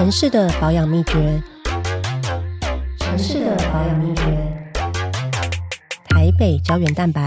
城市的保养秘诀，城市的保养秘诀，台北胶原蛋白。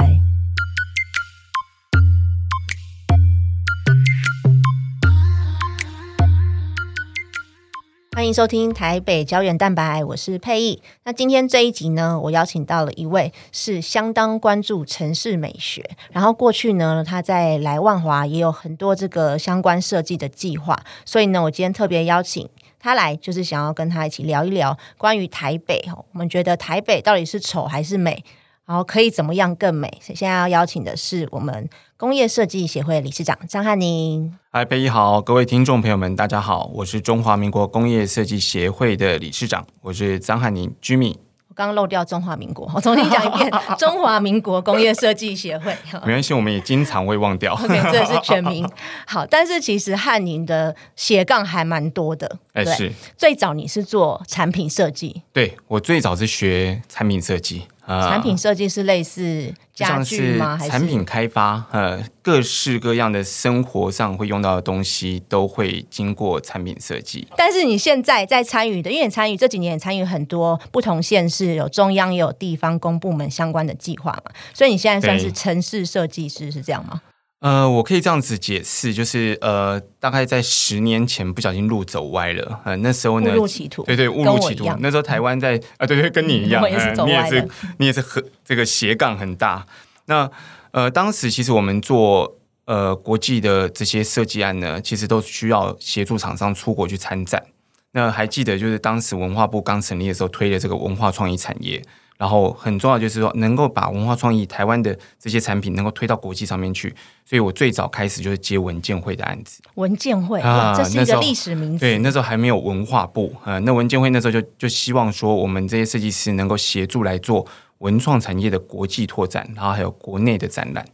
欢迎收听台北胶原蛋白，我是佩意。那今天这一集呢，我邀请到了一位是相当关注城市美学，然后过去呢，他在来万华也有很多这个相关设计的计划，所以呢，我今天特别邀请他来，就是想要跟他一起聊一聊关于台北，我们觉得台北到底是丑还是美，然后可以怎么样更美？所以现在要邀请的是我们工业设计协会理事长张汉宁。嗨，贝一好，各位听众朋友们，大家好，我是中华民国工业设计协会的理事长，我是张汉宁居民。我刚刚漏掉中华民国，我重新讲一遍，中华民国工业设计协会。没关系，我们也经常会忘掉。OK，这是全名。好，但是其实汉宁的斜杠还蛮多的。哎，对是最早你是做产品设计，对我最早是学产品设计，啊产品设计是类似家具吗？还是产品开发，呃，各式各样的生活上会用到的东西都会经过产品设计。但是你现在在参与的，因为你参与这几年也参与很多不同县市，有中央也有地方公部门相关的计划嘛，所以你现在算是城市设计师，是这样吗？呃，我可以这样子解释，就是呃，大概在十年前不小心路走歪了，呃，那时候误呢，入歧途，对对，误。入歧途那时候台湾在啊，对对，跟你一样，我也是呃你也是你也是很这个斜杠很大。那呃，当时其实我们做呃国际的这些设计案呢，其实都需要协助厂商出国去参展。那还记得就是当时文化部刚成立的时候，推的这个文化创意产业。然后很重要就是说，能够把文化创意台湾的这些产品能够推到国际上面去，所以我最早开始就是接文建会的案子。文建会，啊这是一个历史名词。对，那时候还没有文化部，呃，那文建会那时候就就希望说，我们这些设计师能够协助来做文创产业的国际拓展，然后还有国内的展览，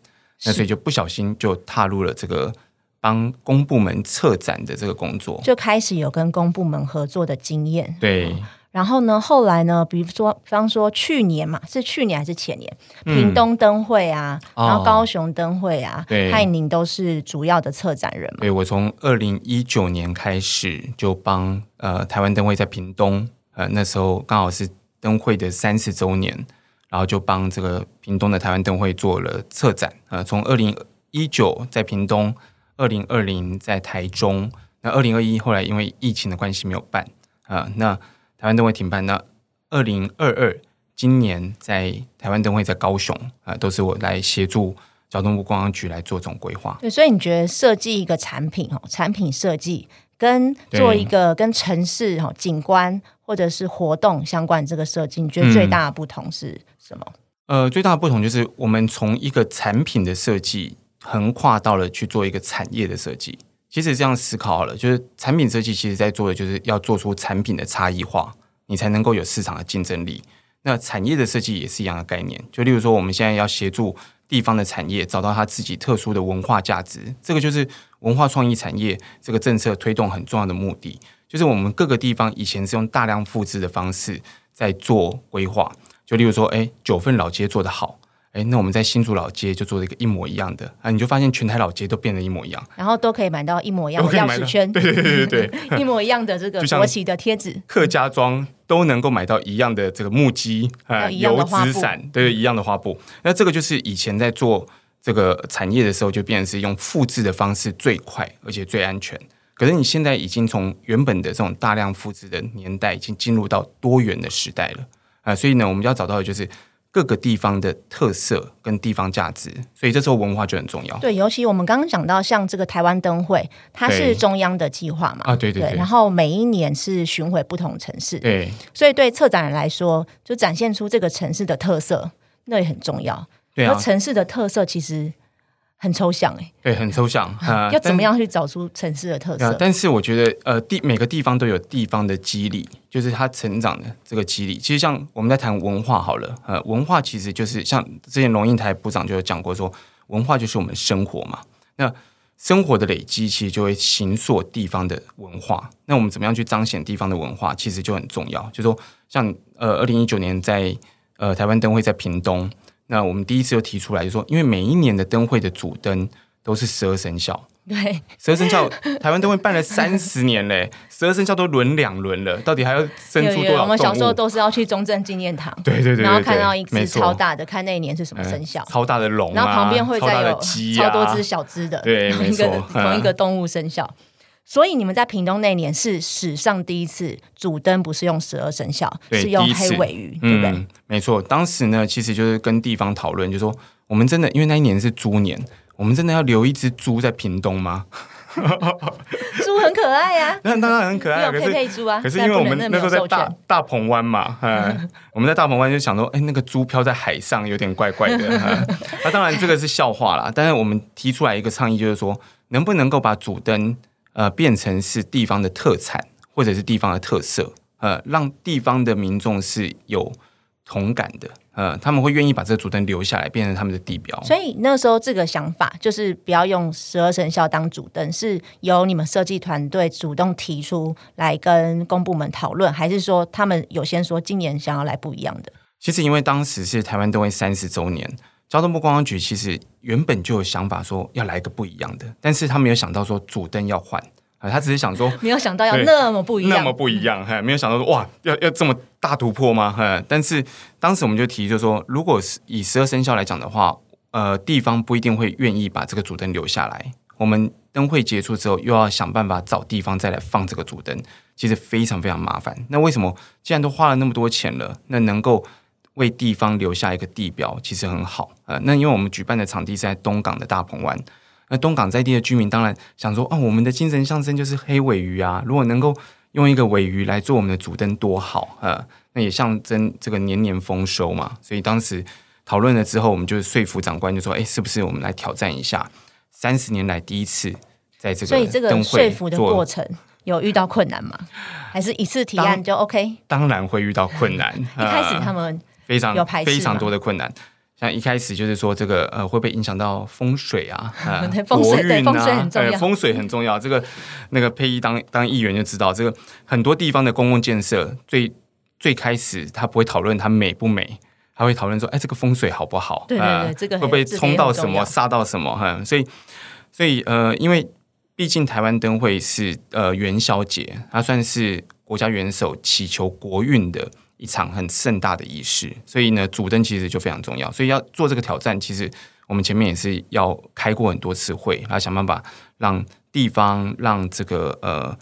那所以就不小心就踏入了这个帮公部门策展的这个工作。就开始有跟公部门合作的经验。对，然后呢，后来呢，比如说，比方说去年嘛，是去年还是前年，嗯屏东灯会啊，哦然后高雄灯会啊，对汉宁都是主要的策展人嘛。对我从二零一九年开始就帮呃台湾灯会在屏东，呃那时候刚好是灯会的三十周年，然后就帮这个屏东的台湾灯会做了策展。呃，从二零一九在屏东，二零二零在台中，那二零二一后来因为疫情的关系没有办，啊、那台湾灯会停办。那二零二二今年在台湾灯会在高雄，啊、都是我来协助交通部观光局来做这种规划。对，所以你觉得设计一个产品哦，产品设计跟做一个跟城市哦景观或者是活动相关的这个设计，你觉得最大的不同是什么？呃，最大的不同就是我们从一个产品的设计横跨到了去做一个产业的设计。其实这样思考好了，就是产品设计其实在做的就是要做出产品的差异化，你才能够有市场的竞争力。那产业的设计也是一样的概念，就例如说我们现在要协助地方的产业找到它自己特殊的文化价值，这个就是文化创意产业这个政策推动很重要的目的。就是我们各个地方以前是用大量复制的方式在做规划，就例如说，哎，九份老街做得好，哎，那我们在新竹老街就做了一个一模一样的啊，你就发现全台老街都变得一模一样，然后都可以买到一模一样的钥匙圈，对对对对对，一模一样的这个 国旗的贴纸。客家庄都能够买到一样的这个木屐啊、油纸伞，对，一样的花布。那这个就是以前在做这个产业的时候，就变成是用复制的方式最快，而且最安全。可是你现在已经从原本的这种大量复制的年代，已经进入到多元的时代了啊、所以呢，我们要找到的就是各个地方的特色跟地方价值，所以这时候文化就很重要。对，尤其我们刚刚讲到，像这个台湾灯会，它是中央的计划嘛，啊对对对然后每一年是巡回不同城市，对所以对策展人来说，就展现出这个城市的特色，那也很重要。对啊，而城市的特色其实很抽象哎、对，很抽象啊。要怎么但样去找出城市的特色？，但是我觉得，呃，地每个地方都有地方的肌理，就是它成长的这个肌理。其实像我们在谈文化好了，呃，文化其实就是像之前龙应台部长就有讲过说，文化就是我们生活嘛。那生活的累积，其实就会形塑地方的文化。那我们怎么样去彰显地方的文化，其实就很重要。就说像呃，二零一九年在呃台湾灯会在屏东，那我们第一次又提出来，就说因为每一年的灯会的主灯。都是十二生肖。对，十二生肖台湾灯会办了三十年嘞，十二生肖都轮两轮了，到底还要生出多少我们小时候？都是要去中正纪念堂，对对对对然后看到一只超大的，看那一年是什么生肖嗯，超大的龙啊，然后旁边会再有超多只小只的，对同一同一个动物生肖。所以你们在屏东那年是史上第一次主灯不是用十二生肖，是用黑尾鱼，对不对？嗯，没错。当时呢，其实就是跟地方讨论，就说我们真的因为那一年是猪年，我们真的要留一只猪在屏东吗？猪很可爱呀，那当然很可爱啊，你有佩可是佩猪啊，可是因为我们但那时候在大大鹏湾嘛，嗯，我们在大鹏湾就想说，哎、那个猪飘在海上有点怪怪的。嗯那当然这个是笑话啦，但是我们提出来一个倡议，就是说能不能够把主灯呃变成是地方的特产或者是地方的特色，呃，让地方的民众是有同感的，呃，他们会愿意把这个主灯留下来，变成他们的地标。所以那时候这个想法就是不要用十二生肖当主灯，是由你们设计团队主动提出来跟公部门讨论，还是说他们有先说今年想要来不一样的？其实因为当时是台湾灯会三十周年，交通部观光局其实原本就有想法说要来个不一样的，但是他没有想到说主灯要换啊、他只是想说 没有想到要那么不一样那么，不一样，哈，没有想到说哇要要这么大突破吗？哈，但是当时我们就提，就是说如果是以十二生肖来讲的话，呃，地方不一定会愿意把这个主灯留下来。我们灯会结束之后，又要想办法找地方再来放这个主灯，其实非常非常麻烦。那为什么既然都花了那么多钱了，那能够为地方留下一个地标，其实很好。呃，那因为我们举办的场地是在东港的大鹏湾，那东港在地的居民当然想说，哦，我们的精神象征就是黑尾鱼啊，如果能够用一个尾鱼来做我们的主灯，多好！呃，那也象征这个年年丰收嘛。所以当时讨论了之后，我们就说服长官，就说，哎，是不是我们来挑战一下，三十年来第一次在这个所以这个灯会说服的做过程有遇到困难吗？还是一次提案就 OK？一当然会遇到困难。一开始呃他们非常非常多的困难。像一开始就是说这个呃会不会影响到风水啊？呃风水国运啊对风水很重要呃风水很重要。这个那个佩仪当当议员就知道，这个很多地方的公共建设最最开始他不会讨论它美不美，他会讨论说，哎，这个风水好不好？对对对呃这个会不会冲到什么也很重要煞到什么？哈、所以所以呃，因为毕竟台湾灯会是呃元宵节，它算是国家元首祈求国运的一场很盛大的仪式，所以呢，主灯其实就非常重要。所以要做这个挑战，其实我们前面也是要开过很多次会，然后想办法让地方、让这个呃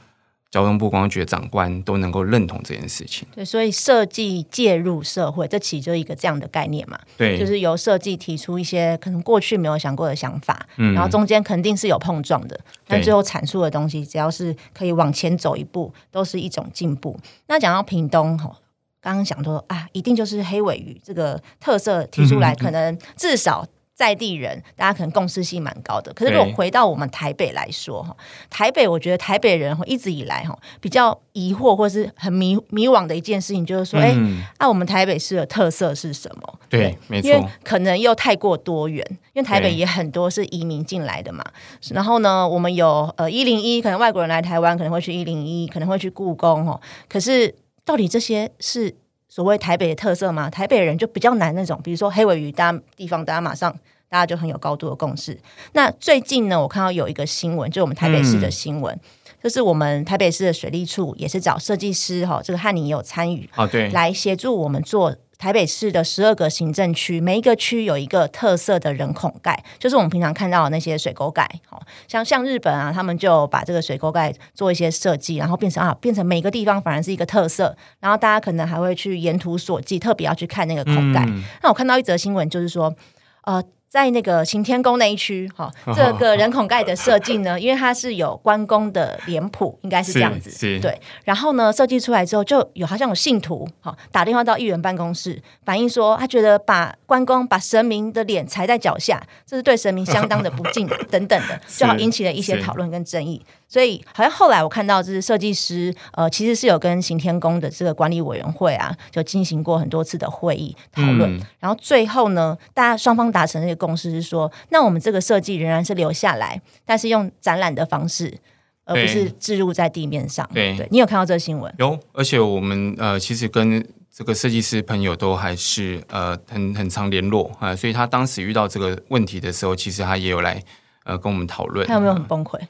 交通部观光局的长官都能够认同这件事情。对，所以设计介入社会，这其实就是一个这样的概念嘛，对，就是由设计提出一些可能过去没有想过的想法，嗯然后中间肯定是有碰撞的，但最后阐述的东西，只要是可以往前走一步，都是一种进步。那讲到屏东吼。刚刚想说啊，一定就是黑尾鱼这个特色提出来，可能至少在地人大家可能共识性蛮高的。可是如果回到我们台北来说哈，台北我觉得台北人哈一直以来哈比较疑惑或是很迷迷惘的一件事情，就是说，哎、嗯啊，我们台北市的特色是什么？对，没因为错，可能又太过多元，因为台北也很多是移民进来的嘛。然后呢，我们有呃一零一，可能外国人来台湾可能会去一零一，可能会去故宫哦。可是到底这些是所谓台北的特色吗？台北人就比较难那种，比如说黑尾鱼，大家地方大家马上。大家就很有高度的共识。那最近呢，我看到有一个新闻，就我们台北市的新闻，就是我们台北市的水利处也是找设计师哈，这个汉尼也有参与，啊，对，来协助我们做台北市的十二个行政区，每一个区有一个特色的人孔盖，就是我们平常看到的那些水沟盖。好像像日本啊，他们就把这个水沟盖做一些设计，然后变成啊，变成每个地方反而是一个特色，然后大家可能还会去沿途所记，特别要去看那个孔盖。嗯那我看到一则新闻，就是说，呃。在那个擎天宫那一区，哈、这个人孔盖的设计呢，因为它是有关公的脸谱，应该是这样子，对。然后呢，设计出来之后，就有好像有信徒哈、打电话到议员办公室，反映说他觉得把关公把神明的脸踩在脚下，这是对神明相当的不敬 等等的，就好引起了一些是讨论跟争议。所以好像后来我看到，就是设计师呃，其实是有跟行天宫的这个管理委员会啊，就进行过很多次的会议讨论。嗯然后最后呢，大家双方达成的一个共识是说，那我们这个设计仍然是留下来，但是用展览的方式，而不是置入在地面上。对你有看到这个新闻？有，而且我们呃，其实跟这个设计师朋友都还是呃很很常联络啊、呃所以他当时遇到这个问题的时候，其实他也有来呃跟我们讨论。他有没有很崩溃？呃，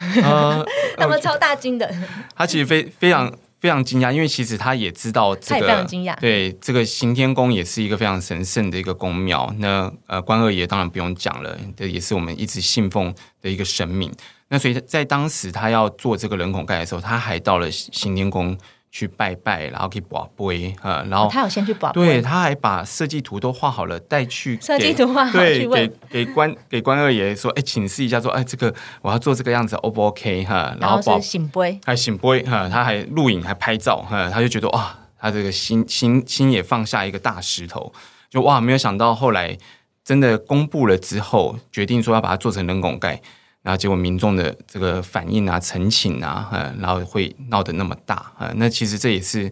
他们超大惊的，他其实非非常非常惊讶，因为其实他也知道这个惊讶。对这个行天宫也是一个非常神圣的一个宫庙。那呃，关二爷当然不用讲了，这也是我们一直信奉的一个神明。那所以在当时他要做这个人孔盖的时候，他还到了行天宫去拜拜，然后去把杯啊，然后哦他有先去保对，他还把设计图都画好了，带去设计给图画好对，给，给关给关二爷说，哎，请示一下，说，哎，这个我要做这个样子，O 不 OK 哈？然后后宝是醒杯，还醒杯哈，他还录影还拍照哈，他就觉得哇，他这个心心心也放下一个大石头，就哇，没有想到后来真的公布了之后，决定说要把它做成人工盖。然后结果民众的这个反应啊、陈情啊，呃，然后会闹得那么大，呃，那其实这也是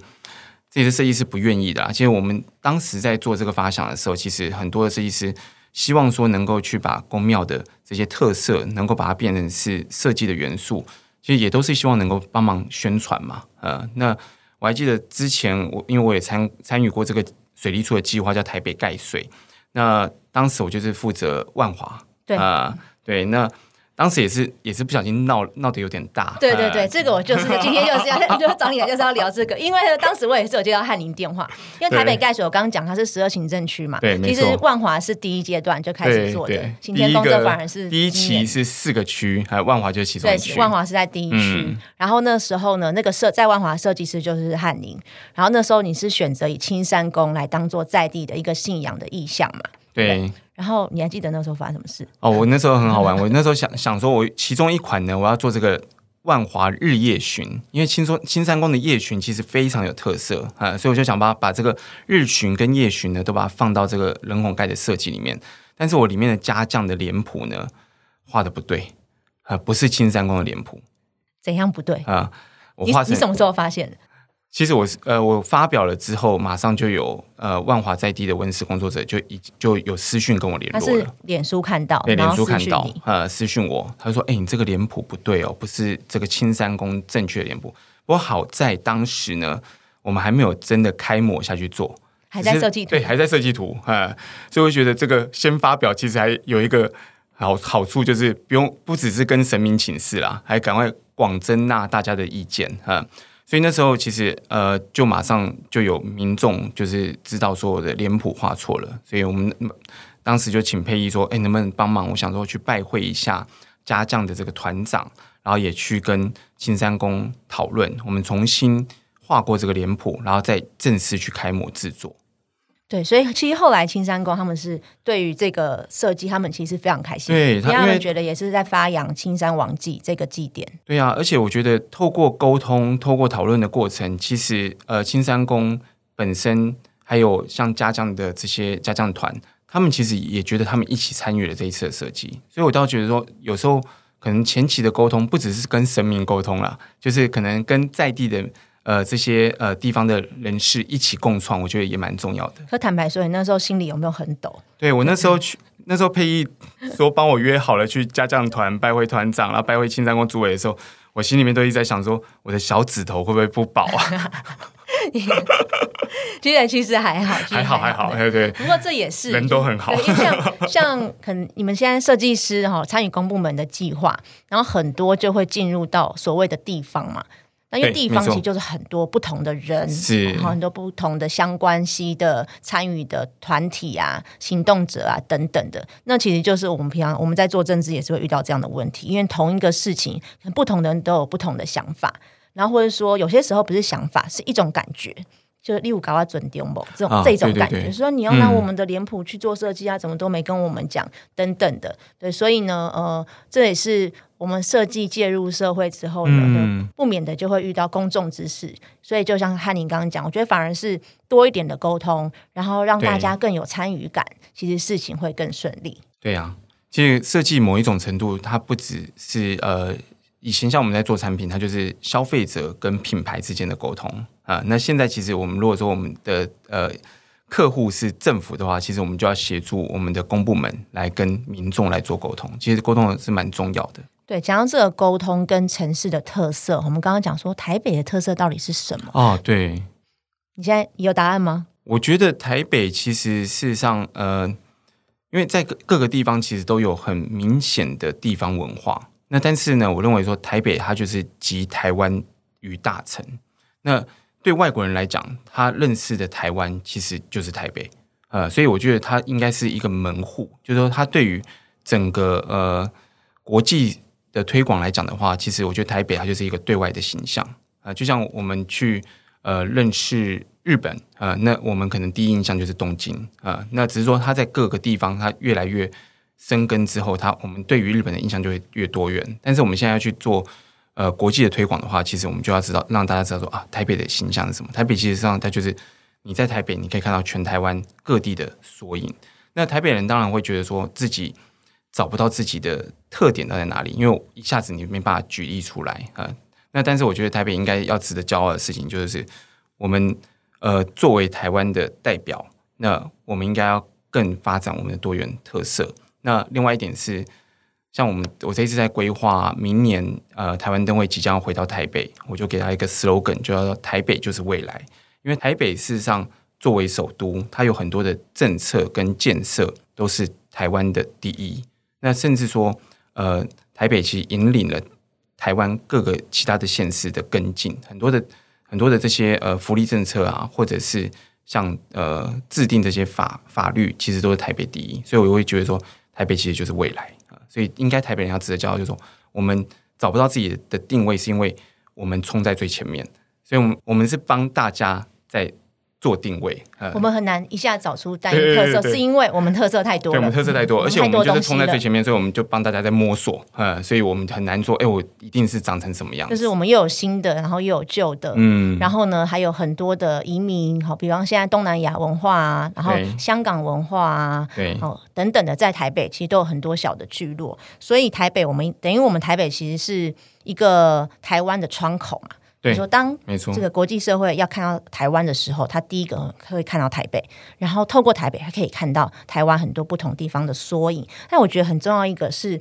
这也是设计师不愿意的啦。其实我们当时在做这个发想的时候，其实很多的设计师希望说能够去把宫庙的这些特色，能够把它变成是设计的元素，其实也都是希望能够帮忙宣传嘛。呃，那我还记得之前我因为我也参参与过这个水利处的计划，叫台北盖水。那当时我就是负责万华，对啊、对，那当时也是也是不小心闹闹得有点大，对对对，呃这个我就是今天就是要 就找你来就是要聊这个，因为呢，当时我也是有接到翰林电话，因为台北盖水我刚刚讲它是十二行政区嘛，对其实万华是第一阶段就开始做的对对，行天宫这反而是第一期。是四个区，还有万华就是其中对一区，，万华是在第一区，嗯。然后那时候呢，那个设在万华设计师就是翰林，然后那时候你是选择以青山宫来当做在地的一个信仰的意象嘛，对。然后你还记得那时候发生什么事？哦，我那时候很好玩，我那时候想想说，我其中一款呢，我要做这个万华日夜巡，因为青说青山宫的夜巡其实非常有特色啊、所以我就想把把这个日巡跟夜巡呢，都把它放到这个人孔盖的设计里面。但是我里面的家将的脸谱呢，画的不对啊、不是青山宫的脸谱怎样不对？啊、我你画成你什么时候发现的？其实我是呃，我发表了之后，马上就有呃万华在地的文史工作者就已就有私讯跟我联他是络了。脸书看到，对，脸书看到呃，私讯我，他说：“哎、你这个脸谱不对哦，不是这个青山宫正确的脸谱。”不过好在当时呢，我们还没有真的开模下去做，还在设计图。对，还在设计图啊、所以我觉得这个先发表其实还有一个好好处，就是不用不只是跟神明请示啦，还赶快广征纳大家的意见啊、所以那时候其实呃，就马上就有民众就是知道说我的脸谱画错了，所以我们当时就请佩仪说，哎，能不能帮忙？我想说去拜会一下家将的这个团长，然后也去跟青山宫讨论，我们重新画过这个脸谱，然后再正式去开模制作。对，所以其实后来青山宫他们是对于这个设计，他们其实非常开心，对他因为因为他们觉得也是在发扬青山王祭这个祭典。对啊，而且我觉得透过沟通、透过讨论的过程，其实呃，青山宫本身还有像家将的这些家将团，他们其实也觉得他们一起参与了这一次的设计，所以我倒觉得说，有时候可能前期的沟通不只是跟神明沟通啦，就是可能跟在地的呃这些呃地方的人士一起共创，我觉得也蛮重要的。可坦白说，你那时候心里有没有很抖？对我那时候去，那时候佩仪说帮我约好了去家将团拜会团长，然后拜会青山宫主委的时候，我心里面都一直在想说，我的小指头会不会不保啊？其实其实还好，还好还好，对对，不过这也是人都很好因为像像可能你们现在设计师哈参与公部门的计划，然后很多就会进入到所谓的地方嘛。那因为地方其实就是很多不同的人，是。然后很多不同的相关系的参与的团体啊、行动者啊等等的。那其实就是我们平常我们在做政治也是会遇到这样的问题，因为同一个事情，不同的人都有不同的想法，然后或者说有些时候不是想法，是一种感觉。就是例如搞到准丢某这种、啊这种感觉，说你要拿嗯。我们的脸谱去做设计啊，怎么都没跟我们讲等等的，对，所以呢，呃，这也是我们设计介入社会之后呢，嗯不免的就会遇到公众之事，所以就像汉宁刚刚讲，我觉得反而是多一点的沟通，然后让大家更有参与感，其实事情会更顺利。对呀、其实设计某一种程度，它不只是呃，以前像我们在做产品，它就是消费者跟品牌之间的沟通啊、那现在其实我们如果说我们的呃客户是政府的话，其实我们就要协助我们的公部门来跟民众来做沟通。其实沟通是蛮重要的。对，讲到这个沟通跟城市的特色，我们刚刚讲说台北的特色到底是什么？哦，对，你现在有答案吗？我觉得台北其实事实上，呃，因为在各各个地方其实都有很明显的地方文化。那但是呢，我认为说台北它就是集台湾于大成。那对外国人来讲，他认识的台湾其实就是台北。呃，所以我觉得它应该是一个门户，就是说它对于整个呃国际的推广来讲的话，其实我觉得台北它就是一个对外的形象啊，就像我们去呃认识日本啊，那我们可能第一印象就是东京啊，那只是说它在各个地方它越来越生根之后，它我们对于日本的印象就会越多元。但是我们现在要去做呃国际的推广的话，其实我们就要知道让大家知道说啊，台北的形象是什么？台北其实上它就是。你在台北，你可以看到全台湾各地的缩影。那台北人当然会觉得说自己找不到自己的特点到在哪里，因为一下子你没办法举例出来啊。那但是我觉得台北应该要值得骄傲的事情，就是我们呃作为台湾的代表，那我们应该要更发展我们的多元特色。那另外一点是，像我们我这一次在规划明年呃台湾灯会即将回到台北，我就给他一个 slogan，就叫做“台北就是未来”。因为台北事实上作为首都，它有很多的政策跟建设都是台湾的第一。那甚至说，呃，台北其实引领了台湾各个其他的县市的跟进，很多的很多的这些呃福利政策啊，或者是像呃制定这些法法律，其实都是台北第一。所以我会觉得说，台北其实就是未来啊。所以应该台北人要值得骄傲，就是说我们找不到自己的定位，是因为我们冲在最前面。所以，我们我们是帮大家。在做定位，我们很难一下找出单一特色，是因为我们特色太多，对，我们特色太多，而且我们就是冲在最前面，所以我们就帮大家在摸索，嗯，所以我们很难说，哎，我一定是长成什么样？就是我们又有新的，然后又有旧的，嗯，然后呢，还有很多的移民，好，比方现在东南亚文化啊，然后香港文化啊，对，哦，等等的，在台北其实都有很多小的聚落，所以台北我们等于我们台北其实是一个台湾的窗口嘛。你说，当这个国际社会要看到台湾的时候，他第一个会看到台北，然后透过台北，还可以看到台湾很多不同地方的缩影。但我觉得很重要一个是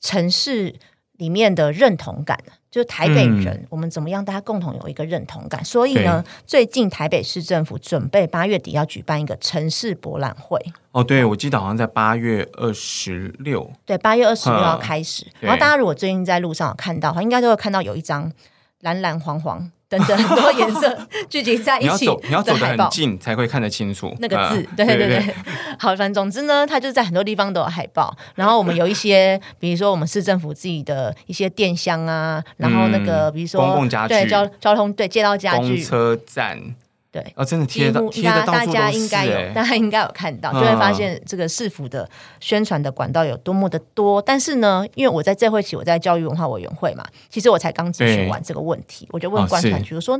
城市里面的认同感，就是台北人，我们怎么样，大家共同有一个认同感。所以呢，最近台北市政府准备八月底要举办一个城市博览会。哦，对，我记得好像在八月二十六，对，八月二十六要开始。然后大家如果最近在路上有看到，应该都会看到有一张。蓝蓝黄黄 等等很多颜色 聚集在一起，你要走，你要走得很近才会看得清楚那个字。对对对，好，反正总之呢，它就是在很多地方都有海报。然后我们有一些，比如说我们市政府自己的一些电箱啊，然后那个比如说公共家具、对交交通对街道家具、车站。对，哦，真的贴到贴的大家应该有，大家应该有看到，就会发现这个市府的宣传的管道有多么的多。但是呢，因为我在这会期我在教育文化委员会嘛，其实我才刚咨询完这个问题，我就问观察局，我说，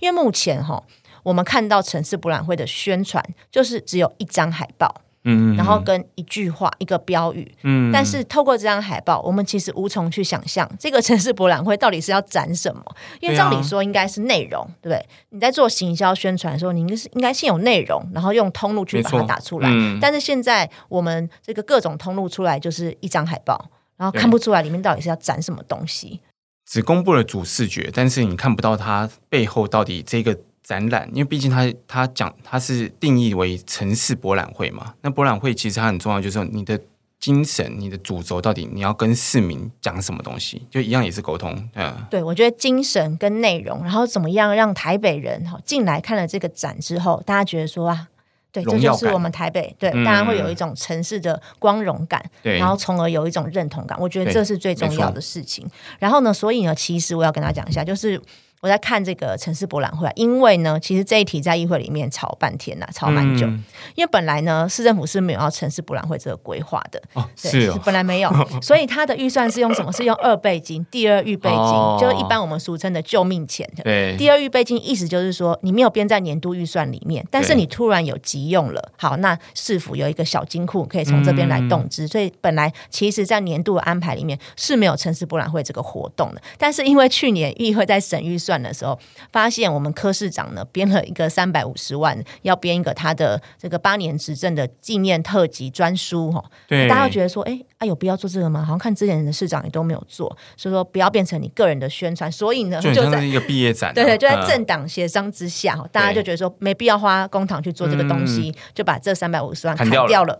因为目前哈，我们看到城市博览会的宣传就是只有一张海报。嗯，然后跟一句话、一个标语，嗯，但是透过这张海报，我们其实无从去想象这个城市博览会到底是要展什么。因为照理说应该是内容，对不对？你在做行销宣传的时候，你应该是应该先有内容，然后用通路去把它打出来。但是现在我们这个各种通路出来就是一张海报，然后看不出来里面到底是要展什么东西。只公布了主视觉，但是你看不到它背后到底这个。展览，因为毕竟它它讲它是定义为城市博览会嘛，那博览会其实它很重要，就是说你的精神、你的主轴到底你要跟市民讲什么东西，就一样也是沟通。嗯，对，我觉得精神跟内容，然后怎么样让台北人哈进来看了这个展之后，大家觉得说啊，对，这就是我们台北，对，大家会有一种城市的光荣感，对，然后从而有一种认同感。我觉得这是最重要的事情。然后呢，所以呢，其实我要跟他讲一下，就是。我在看这个城市博览会，因为呢，其实这一题在议会里面吵半天呐，吵蛮久。因为本来呢，市政府是没有要城市博览会这个规划的，哦，是本来没有，所以它的预算是用什么？是用二倍金，第二预备金，就是一般我们俗称的救命钱。对，第二预备金意思就是说，你没有编在年度预算里面，但是你突然有急用了，好，那市府有一个小金库可以从这边来动资，所以本来其实在年度的安排里面是没有城市博览会这个活动的，但是因为去年议会在审预算。的时候，发现我们柯市长呢编了一个三百五十万，要编一个他的这个八年执政的纪念特辑专书哈。对，大家觉得说，哎，啊有必要做这个吗？好像看之前的市长也都没有做，所以说不要变成你个人的宣传。所以呢，就在一个毕业展，对 对，就在政党协商之下，大家就觉得说没必要花公帑去做这个东西，就把这三百五十万砍掉了。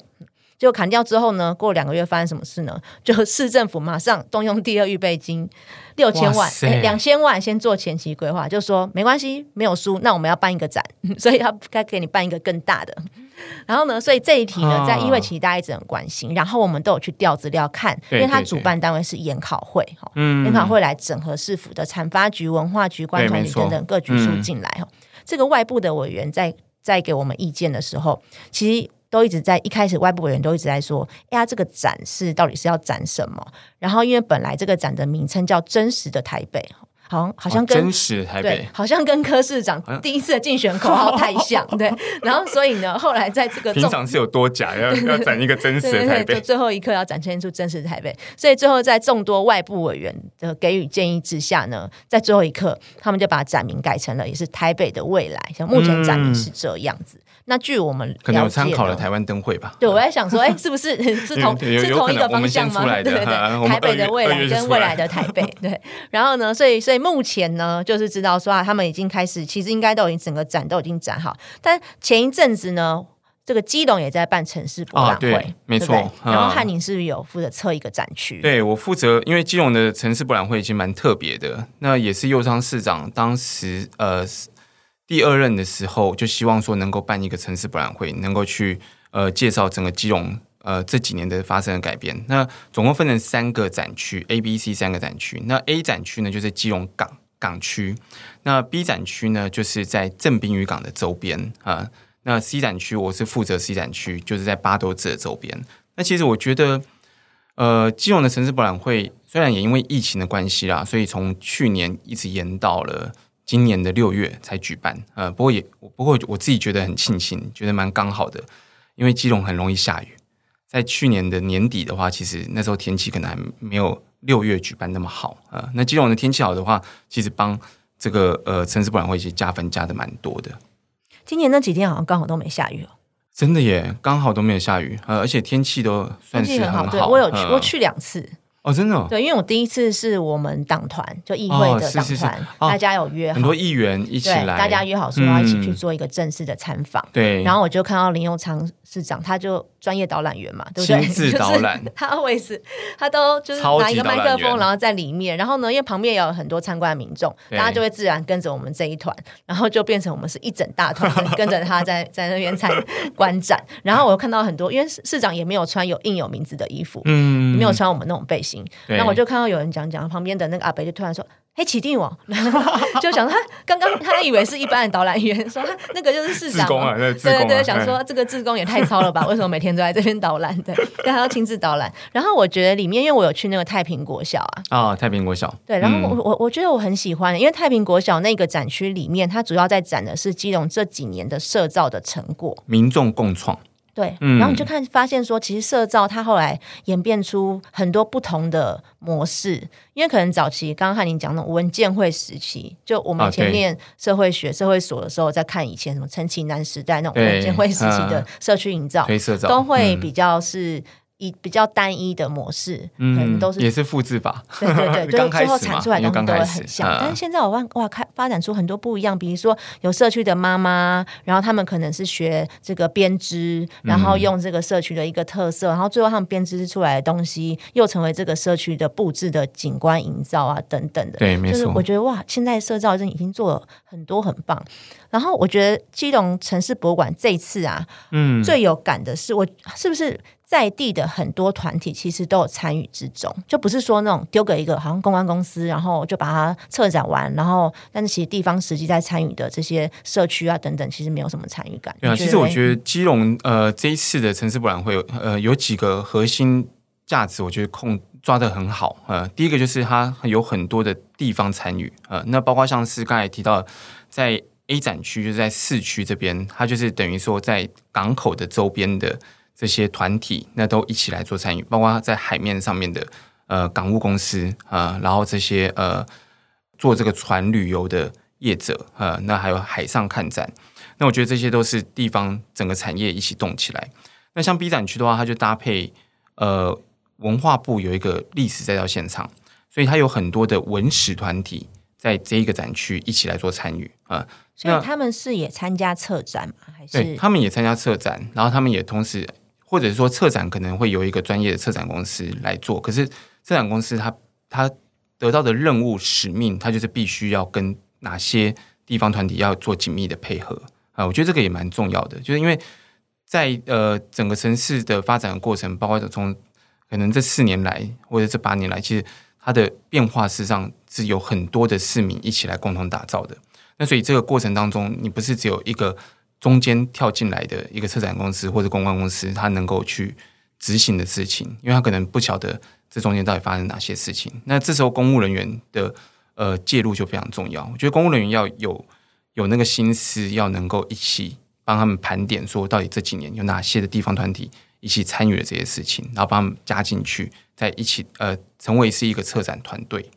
结果砍掉之后呢，过两个月发生什么事呢？就市政府马上动用第二预备金六千万，两千万先做前期规划，就说没关系，没有输，那我们要办一个展，所以要该给你办一个更大的。然后呢，所以这一题呢，在因为其实大家一直很关心，然后我们都有去调资料看，因为它主办单位是研考会哈，研考会来整合市府的产发局、文化局、关团局等等各局数进来哈。这个外部的委员在在给我们意见的时候，其实都一直在一开始外部委员都一直在说，哎呀，这个展示到底是要展什么？然后因为本来这个展的名称叫“真实的台北”。好像好像跟真实台北，好像跟柯市长第一次的竞选口号太像，对。然后所以呢，后来在这个平常是有多假，要 要展一个真实的台北，最后一刻要展现出真实的台北。所以最后在众多外部委员的给予建议之下呢，在最后一刻，他们就把展名改成了也是台北的未来。像目前展名是这样子。那据我们可能有参考了台湾灯会吧？对，我在想说，哎，是不是是同是同一个方向吗？对对对，台北的未来跟未来的台北，对。然后呢，所以所以目前呢，就是知道说啊，他们已经开始，其实应该都已经整个展都已经展好。但前一阵子呢，这个基隆也在办城市博览会，没错。然后汉宁是不是有负责测一个展区？对我负责，因为基隆的城市博览会已经蛮特别的，那也是右昌市长当时呃。第二任的时候，就希望说能够办一个城市博览会，能够去呃介绍整个基隆呃这几年的发生的改变。那总共分成三个展区，A、B、C 三个展区。那 A 展区呢，就是基隆港港区；那 B 展区呢，就是在正滨渔港的周边啊。那 C 展区，我是负责 C 展区，就是在八斗子的周边。那其实我觉得，呃，基隆的城市博览会虽然也因为疫情的关系啦，所以从去年一直延到了。今年的六月才举办，呃，不过也不过我自己觉得很庆幸，觉得蛮刚好的，因为基隆很容易下雨。在去年的年底的话，其实那时候天气可能还没有六月举办那么好啊。那基隆的天气好的话，其实帮这个呃城市博览会其实加分加的蛮多的。今年那几天好像刚好都没下雨哦，真的耶，刚好都没有下雨，呃，而且天气都算是很好。对我有去，我去两次。哦，真的，对，因为我第一次是我们党团，就议会的党团，大家有约很多议员一起来，大家约好说要一起去做一个正式的参访。对，然后我就看到林佑昌市长，他就专业导览员嘛，对不对？亲自 导览，他会是，他都就是拿一个麦克风，然后在里面，然后呢，因为旁边也有很多参观的民众，大家就会自然跟着我们这一团，然后就变成我们是一整大团跟着他在在那边参观展。然后我又看到很多，因为市长也没有穿有印有名字的衣服，嗯，没有穿我们那种背心，那我就看。看到有人讲讲，旁边的那个阿北就突然说：“嘿，启定我，就想他刚刚他以为是一般的导览员，说他那个就是市长，对对对，想说这个志工也太糙了吧？为什么每天都在这边导览？对，但他要亲自导览。然后我觉得里面，因为我有去那个太平国小啊，啊，太平国小，对，然后我我我觉得我很喜欢，因为太平国小那个展区里面，它主要在展的是基隆这几年的社造的成果，民众共创。”对，然后你就看发现说，其实社造它后来演变出很多不同的模式，因为可能早期刚刚和你讲的文建会时期，就我们以前面社会学、社会所的时候，在看以前什么陈启南时代那种文建会时期的社区营造，都会比较是。以比较单一的模式，嗯，都是也是复制法，对对对，就最后产出来的东西都会很像。但是现在我哇哇开发展出很多不一样，比如说有社区的妈妈，然后他们可能是学这个编织，然后用这个社区的一个特色，然后最后他们编织出来的东西又成为这个社区的布置的景观营造啊等等的。对，没错。我觉得哇，现在社造已经做了很多很棒。然后我觉得基隆城市博物馆这次啊，嗯，最有感的是我是不是？在地的很多团体其实都有参与之中，就不是说那种丢给一个好像公关公司，然后就把它策展完，然后但是其实地方实际在参与的这些社区啊等等，其实没有什么参与感。对啊，其实我觉得基隆呃这一次的城市博览会呃有几个核心价值，我觉得控抓的很好。呃，第一个就是它有很多的地方参与，呃，那包括像是刚才提到在 A 展区，就是在市区这边，它就是等于说在港口的周边的。这些团体那都一起来做参与，包括在海面上面的呃港务公司啊，然后这些呃做这个船旅游的业者啊，那还有海上看展，那我觉得这些都是地方整个产业一起动起来。那像 B 展区的话，它就搭配呃文化部有一个历史再造现场，所以它有很多的文史团体在这一个展区一起来做参与啊。所以他们是也参加策展吗？还是对，他们也参加策展，然后他们也同时。或者是说策展可能会有一个专业的策展公司来做，可是策展公司它它得到的任务使命，它就是必须要跟哪些地方团体要做紧密的配合啊，我觉得这个也蛮重要的，就是因为在呃整个城市的发展过程，包括从可能这四年来或者这八年来，其实它的变化事实上是有很多的市民一起来共同打造的。那所以这个过程当中，你不是只有一个中间跳进来的一个策展公司或者公关公司，它能够去执行的事情，因为他可能不晓得这中间到底发生哪些事情。那这时候公务人员的呃介入就非常重要。我觉得公务人员要有有那个心思，要能够一起帮他们盘点，说到底这几年有哪些的地方团体一起参与了这些事情，然后帮他们加进去，在一起呃成为是一个策展团队。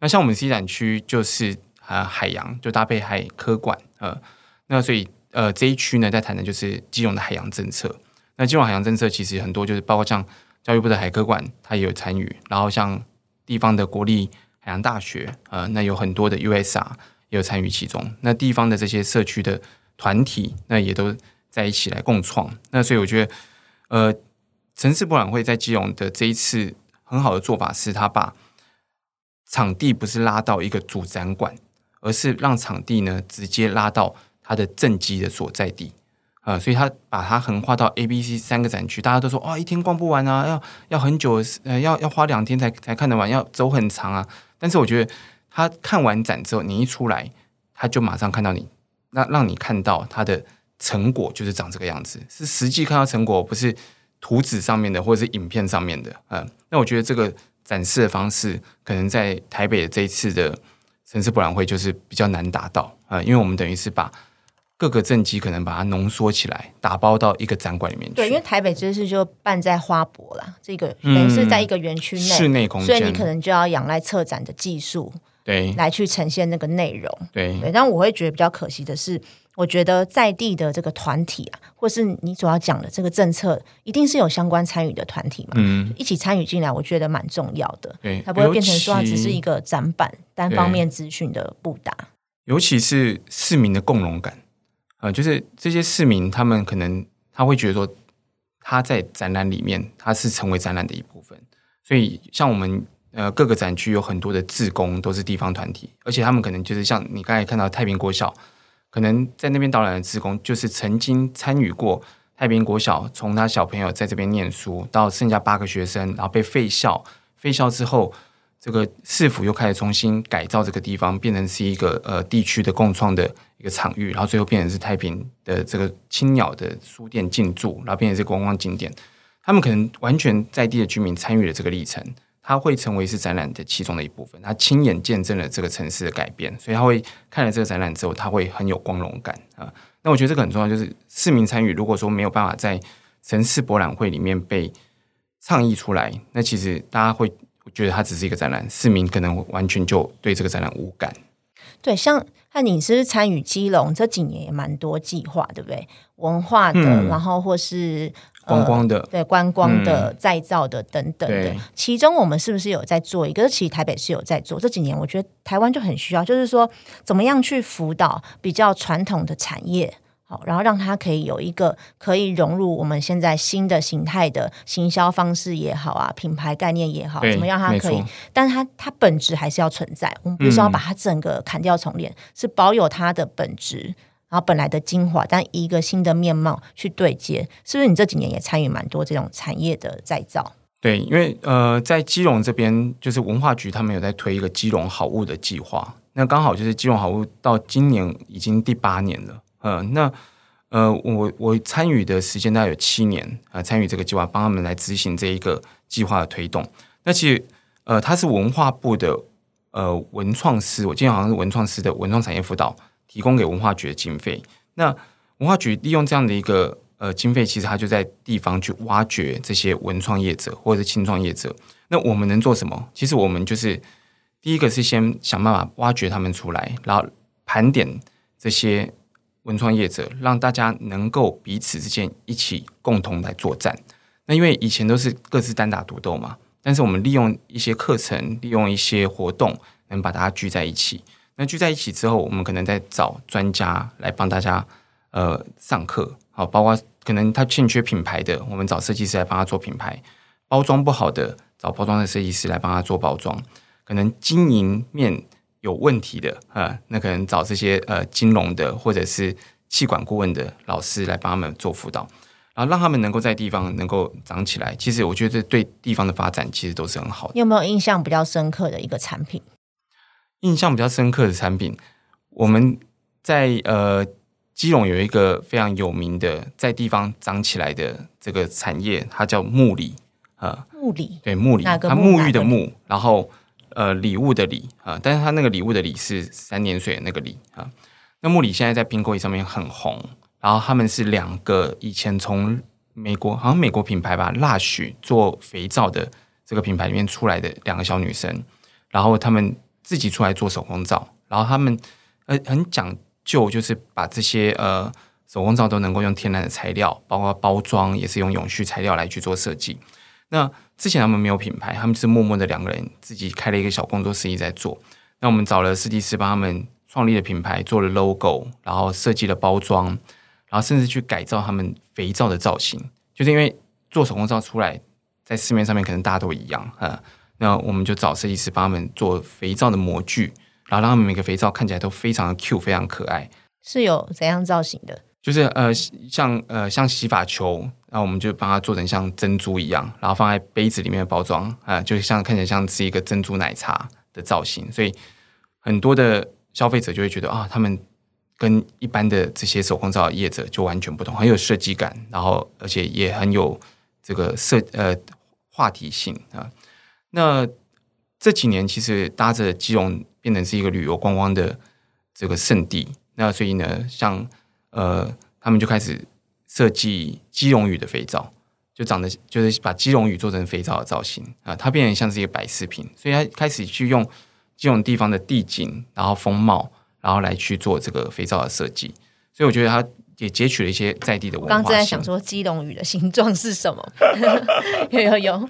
那像我们 C 展区就是啊海洋，就搭配海科馆呃，那所以呃这一区呢在谈的就是基隆的海洋政策。那基隆海洋政策其实很多就是包括像教育部的海科馆，它也有参与，然后像地方的国立海洋大学，呃，那有很多的 USR 也有参与其中。那地方的这些社区的团体，那也都在一起来共创。那所以我觉得，呃，城市博览会在基隆的这一次很好的做法是，他把场地不是拉到一个主展馆，而是让场地呢直接拉到它的正机的所在地。啊，所以他把它横跨到 A、B、C 三个展区，大家都说哇，一天逛不完啊，要要很久，呃，要要花两天才才看得完，要走很长啊。但是我觉得他看完展之后，你一出来，他就马上看到你，那让你看到他的成果就是长这个样子，是实际看到成果，不是图纸上面的或者是影片上面的。嗯，那我觉得这个展示的方式，可能在台北的这一次的城市博览会就是比较难达到啊，因为我们等于是把。各个政绩可能把它浓缩起来，打包到一个展馆里面去。对，因为台北这次就办在花博啦，这个等于是在一个园区内，室内空间，所以你可能就要仰赖策展的技术，对，来去呈现那个内容。对，对。但我会觉得比较可惜的是，我觉得在地的这个团体啊，或是你主要讲的这个政策，一定是有相关参与的团体嘛，嗯，一起参与进来，我觉得蛮重要的。对，它不会变成说只是一个展板单方面资讯的布达，尤其是市民的共荣感。呃，就是这些市民，他们可能他会觉得说，他在展览里面，他是成为展览的一部分。所以，像我们呃各个展区有很多的志工，都是地方团体，而且他们可能就是像你刚才看到太平国小，可能在那边导览的志工，就是曾经参与过太平国小，从他小朋友在这边念书，到剩下八个学生，然后被废校，废校之后。这个市府又开始重新改造这个地方，变成是一个呃地区的共创的一个场域，然后最后变成是太平的这个青鸟的书店进驻，然后变成是观光景点。他们可能完全在地的居民参与了这个历程，他会成为是展览的其中的一部分，他亲眼见证了这个城市的改变，所以他会看了这个展览之后，他会很有光荣感啊。那我觉得这个很重要，就是市民参与，如果说没有办法在城市博览会里面被倡议出来，那其实大家会。觉得它只是一个展览，市民可能完全就对这个展览无感。对，像看你是参与基隆这几年也蛮多计划，对不对？文化的，然后或是观光的，对观光的、再造的等等的。其中我们是不是有在做一个？其实台北是有在做。这几年我觉得台湾就很需要，就是说怎么样去辅导比较传统的产业。好，然后让它可以有一个可以融入我们现在新的形态的行销方式也好啊，品牌概念也好，怎么样它可以？但是它它本质还是要存在。我们不是要把它整个砍掉重练，是保有它的本质，然后本来的精华，但一个新的面貌去对接。是不是你这几年也参与蛮多这种产业的再造？对，因为呃，在基隆这边，就是文化局他们有在推一个基隆好物的计划，那刚好就是基隆好物到今年已经第八年了。呃，那呃，我我参与的时间大概有七年啊，参与这个计划，帮他们来执行这一个计划的推动。那其实呃，他是文化部的呃文创师，我记得好像是文创师的文创产业辅导提供给文化局的经费。那文化局利用这样的一个呃经费，其实他就在地方去挖掘这些文创业者或者是轻创业者。那我们能做什么？其实我们就是第一个是先想办法挖掘他们出来，然后盘点这些。文创业者让大家能够彼此之间一起共同来作战。那因为以前都是各自单打独斗嘛，但是我们利用一些课程，利用一些活动，能把大家聚在一起。那聚在一起之后，我们可能再找专家来帮大家呃上课，好，包括可能他欠缺品牌的，我们找设计师来帮他做品牌；包装不好的，找包装的设计师来帮他做包装；可能经营面有问题的，啊，那可能找这些呃金融的或者是气管顾问的老师来帮他们做辅导，然后让他们能够在地方能够长起来。其实我觉得对地方的发展其实都是很好的。你有没有印象比较深刻的一个产品？印象比较深刻的产品，我们在呃。基隆有一个非常有名的在地方长起来的这个产业，它叫木里啊，木里对木里，它沐浴的沐，然后呃礼物的礼啊，但是他那个礼物的礼是三点水的那个礼啊。那木里现在在苹果上面很红，然后他们是两个以前从美国好像美国品牌吧，蜡许做肥皂的这个品牌里面出来的两个小女生，然后他们自己出来做手工皂，然后他们呃很讲。究就是把这些呃手工皂都能够用天然的材料，包括包装也是用永续材料来去做设计。那之前他们没有品牌，他们是默默的两个人自己开了一个小工作室一直在做。那我们找了设计师帮他们创立的品牌，做了 logo，然后设计了包装，然后甚至去改造他们肥皂的造型。就是因为做手工皂出来，在市面上面可能大家都一样啊，那我们就找设计师帮他们做肥皂的模具。然后让他们每个肥皂看起来都非常的 Q，非常可爱。是有怎样造型的？就是呃，像呃，像洗发球，然后我们就把它做成像珍珠一样，然后放在杯子里面的包装啊，就像看起来像是一个珍珠奶茶的造型。所以很多的消费者就会觉得啊，他们跟一般的这些手工皂业者就完全不同，很有设计感，然后而且也很有这个设呃话题性啊。那这几年其实搭着基隆。变成是一个旅游观光的这个圣地，那所以呢，像呃，他们就开始设计基隆鱼的肥皂，就长得就是把基隆鱼做成肥皂的造型啊，它变得像是一个摆饰品，所以它开始去用这种地方的地景，然后风貌，然后来去做这个肥皂的设计，所以我觉得它。也截取了一些在地的文化。刚刚正在想说基隆屿的形状是什么？有 有有，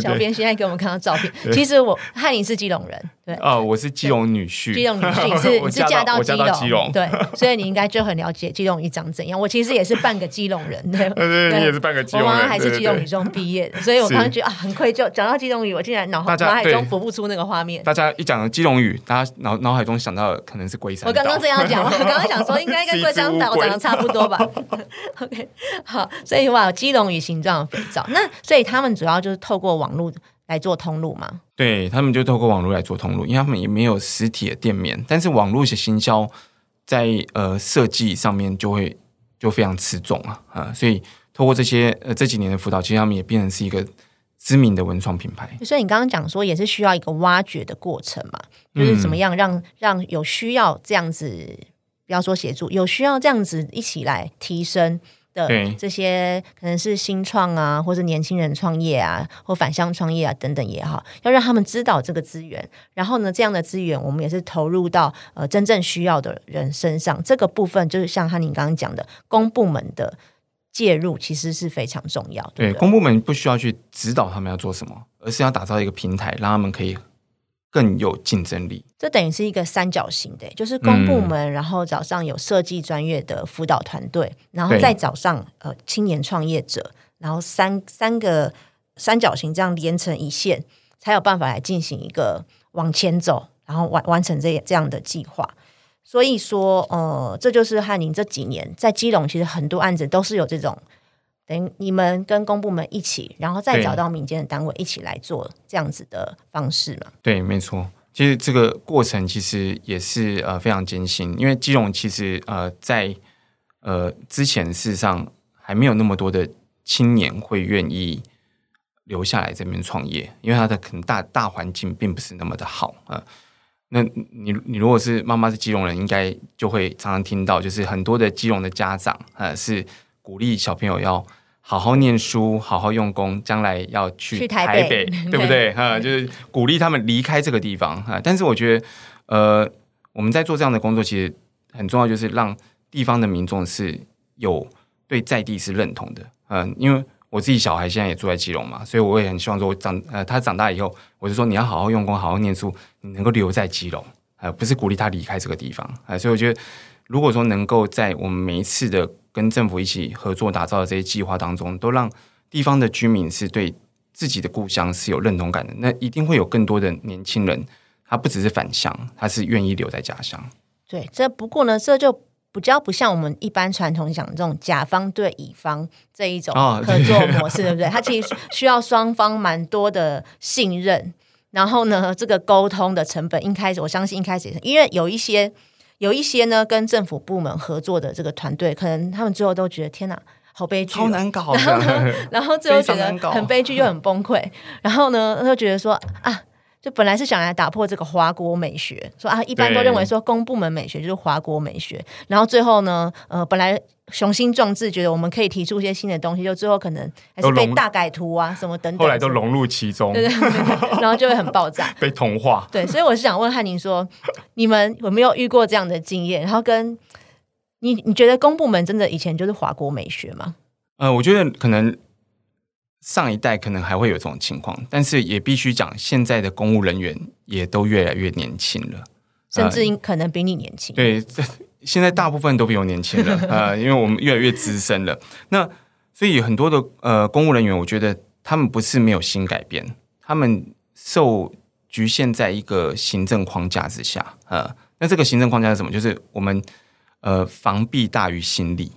小编现在给我们看到照片。其实我汉林是基隆人，对。哦，我是基隆女婿。基隆女婿是 你是嫁到基隆，对，所以你应该就很了解基隆屿长怎样。我其实也是半个基隆人，对。对，你也是半个基隆人。我妈还是基隆女中毕业的，所以我刚刚觉得啊，很愧疚。讲到基隆屿，我竟然脑脑海中浮不出那个画面。大家一讲基隆屿，大家脑脑海中想到的可能是龟山。我刚刚这样讲，我刚刚想说应该跟龟山岛长得差不多吧。OK，好，所以哇，基隆与形状的肥皂，那所以他们主要就是透过网络来做通路嘛？对他们就透过网络来做通路，因为他们也没有实体的店面，但是网络的行销在呃设计上面就会就非常吃重啊啊，所以透过这些呃这几年的辅导，其实他们也变成是一个知名的文创品牌。所以你刚刚讲说，也是需要一个挖掘的过程嘛，就是怎么样让让有需要这样子。不要说协助，有需要这样子一起来提升的这些，可能是新创啊，或者年轻人创业啊，或返乡创业啊等等也好，要让他们知道这个资源。然后呢，这样的资源我们也是投入到呃真正需要的人身上。这个部分就是像和你刚刚讲的，公部门的介入其实是非常重要的。对，公部门不需要去指导他们要做什么，而是要打造一个平台，让他们可以。更有竞争力，这等于是一个三角形的，就是公部门，然后早上有设计专业的辅导团队，然后再早上呃青年创业者，然后三三个三角形这样连成一线，才有办法来进行一个往前走，然后完完成这这样的计划。所以说，呃，这就是汉宁这几年在基隆，其实很多案子都是有这种。等你们跟公部门一起，然后再找到民间的单位一起来做这样子的方式嘛？对，没错。其实这个过程其实也是呃非常艰辛，因为基隆其实呃在呃之前事实上还没有那么多的青年会愿意留下来这边创业，因为他的可能大大环境并不是那么的好啊。那你你如果是妈妈是基隆人，应该就会常常听到，就是很多的基隆的家长呃是鼓励小朋友要。好好念书，好好用功，将来要去台北，对不对？哈，就是鼓励他们离开这个地方哈。但是我觉得，呃，我们在做这样的工作，其实很重要，就是让地方的民众是有对在地是认同的。嗯，因为我自己小孩现在也住在基隆嘛，所以我也很希望说，我长呃他长大以后，我就说你要好好用功，好好念书，你能够留在基隆，呃，不是鼓励他离开这个地方啊。所以我觉得。如果说能够在我们每一次的跟政府一起合作打造的这些计划当中，都让地方的居民是对自己的故乡是有认同感的，那一定会有更多的年轻人，他不只是返乡，他是愿意留在家乡。对，这不过呢，这就比较不像我们一般传统讲这种甲方对乙方这一种哦合作模式，对不对？它其实需要双方蛮多的信任，然后呢，这个沟通的成本，一开始我相信一开始也是，因为有一些有一些呢跟政府部门合作的这个团队，可能他们最后都觉得天哪，好悲剧哦、超难搞 然后呢的，，然后最后觉得很悲剧又很崩溃，然后呢，他就觉得说啊。就本来是想来打破这个华国美学，说啊，一般都对认为说公部门美学就是华国美学，然后最后呢，呃，本来雄心壮志，觉得我们可以提出一些新的东西，就最后可能还是被大改图啊什么等等，后来都融入其中，对对对对，然后就会很爆炸。被同化。对，所以我是想问汉宁说，你们有没有遇过这样的经验？然后跟你，你觉得公部门真的以前就是华国美学吗？呃，我觉得可能上一代可能还会有这种情况，但是也必须讲，现在的公务人员也都越来越年轻了。甚至可能比你年轻。对，现在大部分都比我年轻了，呃，因为我们越来越资深了。那所以很多的呃公务人员，我觉得他们不是没有新改变，他们受局限在一个行政框架之下，呃，那这个行政框架是什么？就是我们呃防弊大于心力，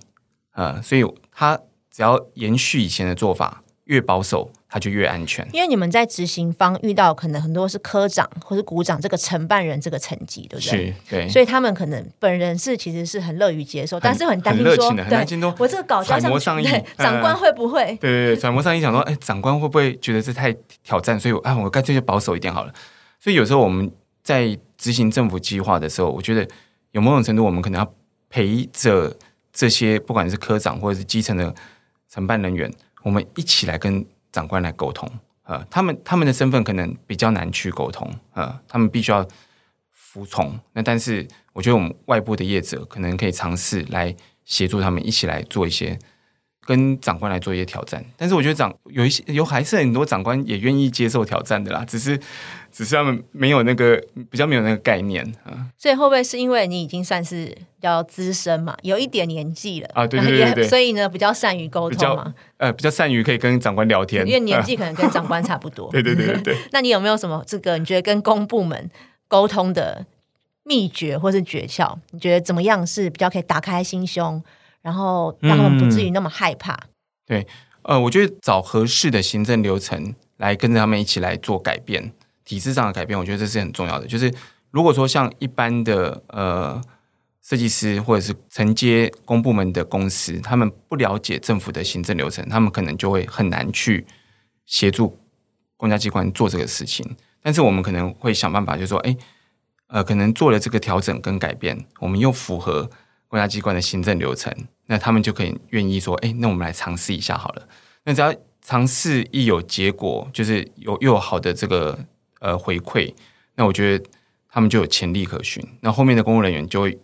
呃，所以他只要延续以前的做法，越保守，他就越安全。因为你们在执行方遇到可能很多是科长或是股长这个承办人这个层级，对不对？是，对，所以他们可能本人是其实是很乐于接受，但是很担心说，很担对心说我这个稿交上去，揣摩上长官会不会？对对对，揣摩上意想说，哎，长官会不会觉得这太挑战？所以我，啊，我干脆就保守一点好了。所以有时候我们在执行政府计划的时候，我觉得有某种程度，我们可能要陪着这些不管是科长或者是基层的承办人员，我们一起来跟长官来沟通。呃，他们他们的身份可能比较难去沟通，呃，他们必须要服从。那但是我觉得我们外部的业者可能可以尝试来协助他们一起来做一些跟长官来做一些挑战。但是我觉得长有一些有还是很多长官也愿意接受挑战的啦，只是只是他们没有那个比较没有那个概念啊。所以会不会是因为你已经算是比较资深嘛，有一点年纪了啊对 对对对所以呢比较善于沟通嘛，呃，比较善于可以跟长官聊天，因为年呃纪可能跟长官差不多。对对对对对。那你有没有什么这个你觉得跟公部门沟通的秘诀或是诀窍？你觉得怎么样是比较可以打开心胸，然后让他们不至于那么害怕？对呃，我觉得找合适的行政流程来跟着他们一起来做改变，体制上的改变，我觉得这是很重要的。就是如果说像一般的呃设计师或者是承接公部门的公司，他们不了解政府的行政流程，他们可能就会很难去协助公家机关做这个事情。但是我们可能会想办法，就是说，哎，呃，可能做了这个调整跟改变，我们又符合公家机关的行政流程，那他们就可以愿意说，哎，那我们来尝试一下好了。那只要尝试一有结果，就是有又有好的这个呃回馈，那我觉得他们就有潜力可循。那后面的公务人员就会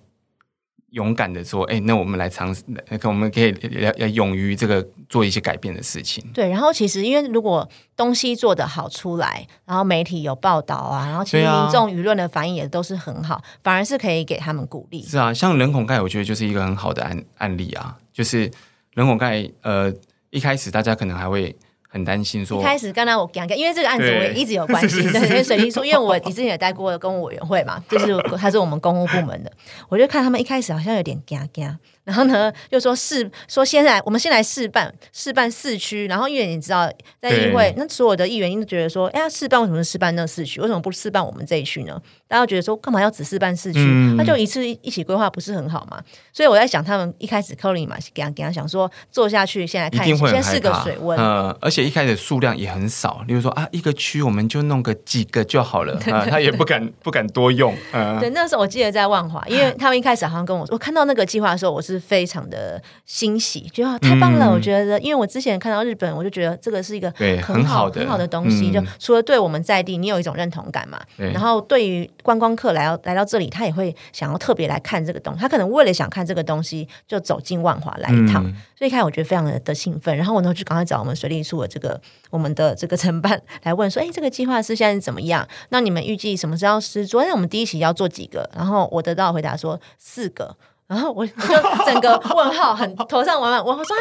勇敢的说，哎，那我们来尝试，那个我们可以要要勇于这个做一些改变的事情。对，然后其实因为如果东西做得好出来，然后媒体有报道啊，然后其实民众舆论的反应也都是很好，反而是可以给他们鼓励。是啊，像人孔盖，我觉得就是一个很好的案案例啊。就是人孔盖，呃，一开始大家可能还会很担心说一，开始刚才我讲讲，因为这个案子我也一直有关 系，对，因为水利处，因为我之前也带过公务委员会嘛，就是他是我们公务部门的，我就看他们一开始好像有点嘎嘎，然后呢就说试说先来我们先来试办试办四区，然后因为你知道在议会那所有的议员都觉得说，哎呀试办为什么是试办那四区，为什么不试办我们这一区呢？大家觉得说干嘛要只试办四区？嗯那就一次一起规划不是很好嘛？所以我在想，他们一开始 Colin 嘛，给他给他想说做下去，先来看定会很害先试个水温，呃，而且一开始数量也很少，例如说啊，一个区我们就弄个几个就好了，啊、他也不敢不敢多用，呃，对，那时候我记得在万华，因为他们一开始好像跟我说，我看到那个计划的时候，我是非常的欣喜，觉得啊太棒了。嗯我觉得，因为我之前看到日本，我就觉得这个是一个对很很好的很好的东西。嗯就除了对我们在地，你有一种认同感嘛，然后对于观光客来到来到这里，他也会想要特别来看这个东西。他可能为了想看这个东西，就走进万华来一趟。嗯所以一开始我觉得非常的的兴奋，然后我呢就赶快找我们水利处的这个我们的这个承办来问说，哎，这个计划是现在是怎么样？那你们预计什么时候要施作？那我们第一期要做几个？然后我得到回答说四个。然后我我就整个问号，很头上满满问号，说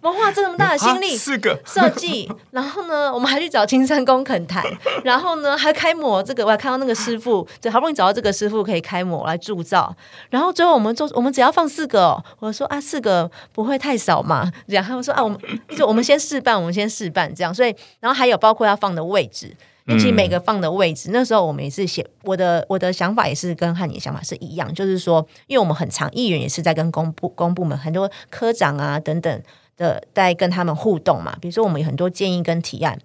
文化这么大的心力啊四个设计，然后呢，我们还去找青山宫恳谈，然后呢还开模这个，我还看到那个师傅，对，好不容易找到这个师傅可以开模来铸造，然后最后我们做，我们只要放四个、哦，我说啊，四个不会太少嘛？然后他们说啊，我们就我们先试办，我们先试办这样，所以然后还有包括要放的位置。因为其每个放的位置，那时候我们也是写我的我的想法也是跟汉你的想法是一样，就是说，因为我们很长，议员也是在跟公部公部门很多科长啊等等的在跟他们互动嘛，比如说我们有很多建议跟提案，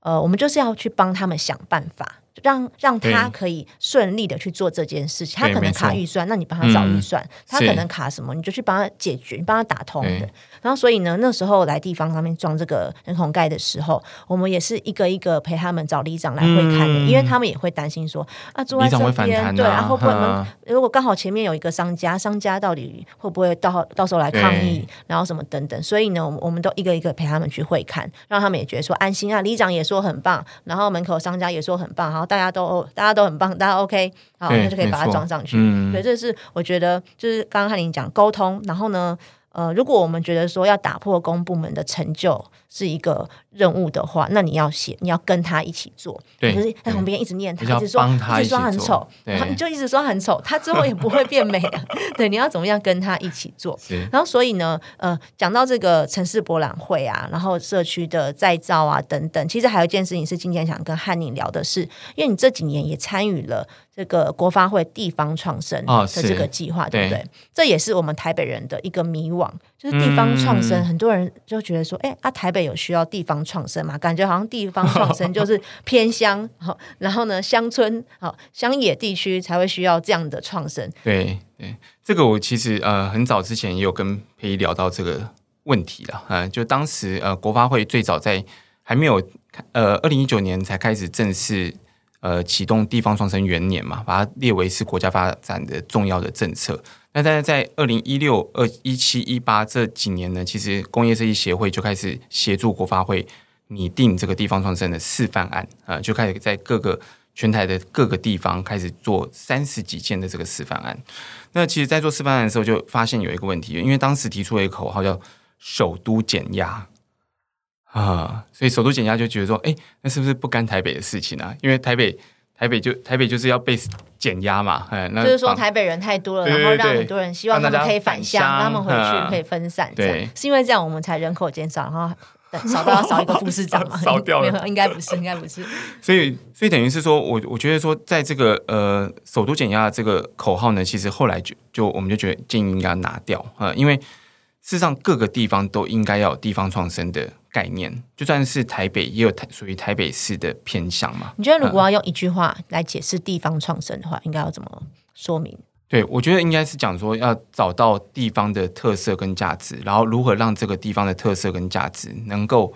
呃，我们就是要去帮他们想办法。让让他可以顺利的去做这件事情，他可能卡预算，那你帮他找预嗯算；他可能卡什么，你就去帮他解决，你帮他打通。然后所以呢，那时候来地方上面装这个人孔盖的时候，我们也是一个一个陪他们找里长来会看的，嗯因为他们也会担心说啊，住在这边，对，然后会不会嗯如果刚好前面有一个商家，商家到底会不会到到时候来抗议，然后什么等等，所以呢，我们我们都一个一个陪他们去会看，让他们也觉得说安心啊。里长也说很棒，然后门口商家也说很棒，然后大家都大家都很棒，大家 OK，好，那就可以把它装上去。嗯对，这是我觉得就是刚刚和你讲沟通，然后呢。呃，如果我们觉得说要打破公部门的成就是一个任务的话，那你要写，你要跟他一起做，对不是在旁边一直念他，一直说一直说很丑，对然后你就一直说他很丑，他之后也不会变美啊。对，你要怎么样跟他一起做？然后所以呢，呃，讲到这个城市博览会啊，然后社区的再造啊等等，其实还有一件事情是今天想跟汉宁聊的是，因为你这几年也参与了这个国发会地方创生哦的这个计划，对不对对？这也是我们台北人的一个迷惘，就是地方创生，嗯很多人就觉得说，哎啊，台北有需要地方创生嘛？感觉好像地方创生就 是偏乡，好，然后呢，乡村，好，乡野地区才会需要这样的创生。对对，这个我其实呃很早之前也有跟佩仪聊到这个问题了，呃，就当时呃国发会最早在还没有呃二零一九年才开始正式呃启动地方创生元年嘛，把它列为是国家发展的重要的政策。那但是在二零一六、二一七、一八这几年呢，其实工业设计协会就开始协助国发会拟定这个地方创生的示范案，呃，就开始在各个全台的各个地方开始做三十几件的这个示范案。那其实，在做示范案的时候，就发现有一个问题，因为当时提出了一个口号叫“首都减压”啊，所以首都减压就觉得说，哎，那是不是不干台北的事情啊？因为台北台北就台北就是要被减压嘛，哎，那就是说台北人太多了，然后让很多人希望他们可以返乡，他们回嗯去可以分散，对是因为这样我们才人口减少，然后少到要少一个副市长嘛？少掉了 应该不是，应该不是。所以，所以等于是说，我我觉得说，在这个呃首都减压的这个口号呢，其实后来就就我们就觉得建议应该拿掉啊、呃因为事实上各个地方都应该要有地方创生的概念，就算是台北也有台属于台北市的偏向嘛。你觉得如果要用一句话来解释地方创生的话，应该要怎么说明？对，我觉得应该是讲说要找到地方的特色跟价值，然后如何让这个地方的特色跟价值能够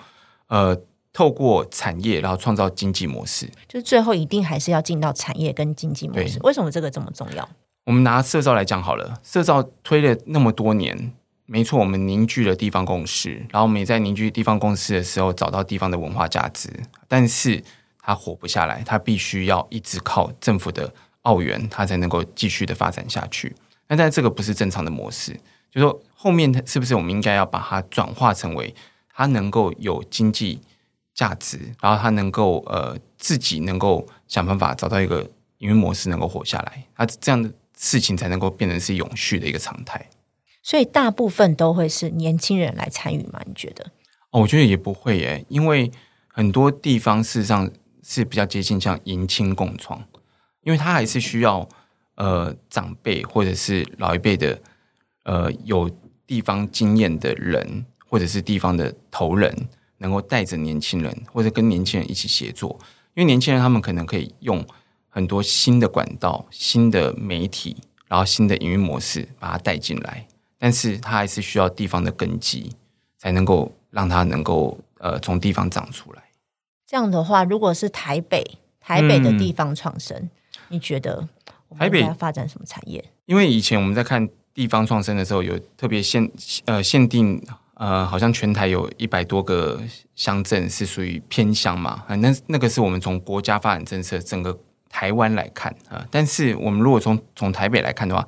呃透过产业，然后创造经济模式。就是最后一定还是要进到产业跟经济模式。为什么这个这么重要？我们拿社造来讲好了，社造推了那么多年，没错，我们凝聚了地方共识，然后我们也在凝聚地方共识的时候找到地方的文化价值，但是它活不下来，它必须要一直靠政府的澳元，它才能够继续的发展下去。那但这个不是正常的模式，就说后面是不是我们应该要把它转化成为它能够有经济价值，然后它能够呃自己能够想办法找到一个营运模式能够活下来，它这样的事情才能够变成是永续的一个常态。所以大部分都会是年轻人来参与吗？你觉得？哦，我觉得也不会耶，因为很多地方事实上是比较接近像迎亲共创，因为他还是需要呃长辈或者是老一辈的呃有地方经验的人，或者是地方的头人，能够带着年轻人或者跟年轻人一起协作，因为年轻人他们可能可以用很多新的管道、新的媒体，然后新的营运模式把它带进来，但是它还是需要地方的根基。才能够让它能够呃从地方长出来。这样的话，如果是台北台北的地方创生，你觉得台北应该发展什么产业？因为以前我们在看地方创生的时候，有特别限呃限定呃，好像全台有一百多个乡镇是属于偏乡嘛，啊，那那个是我们从国家发展政策整个台湾来看啊、但是我们如果从从台北来看的话，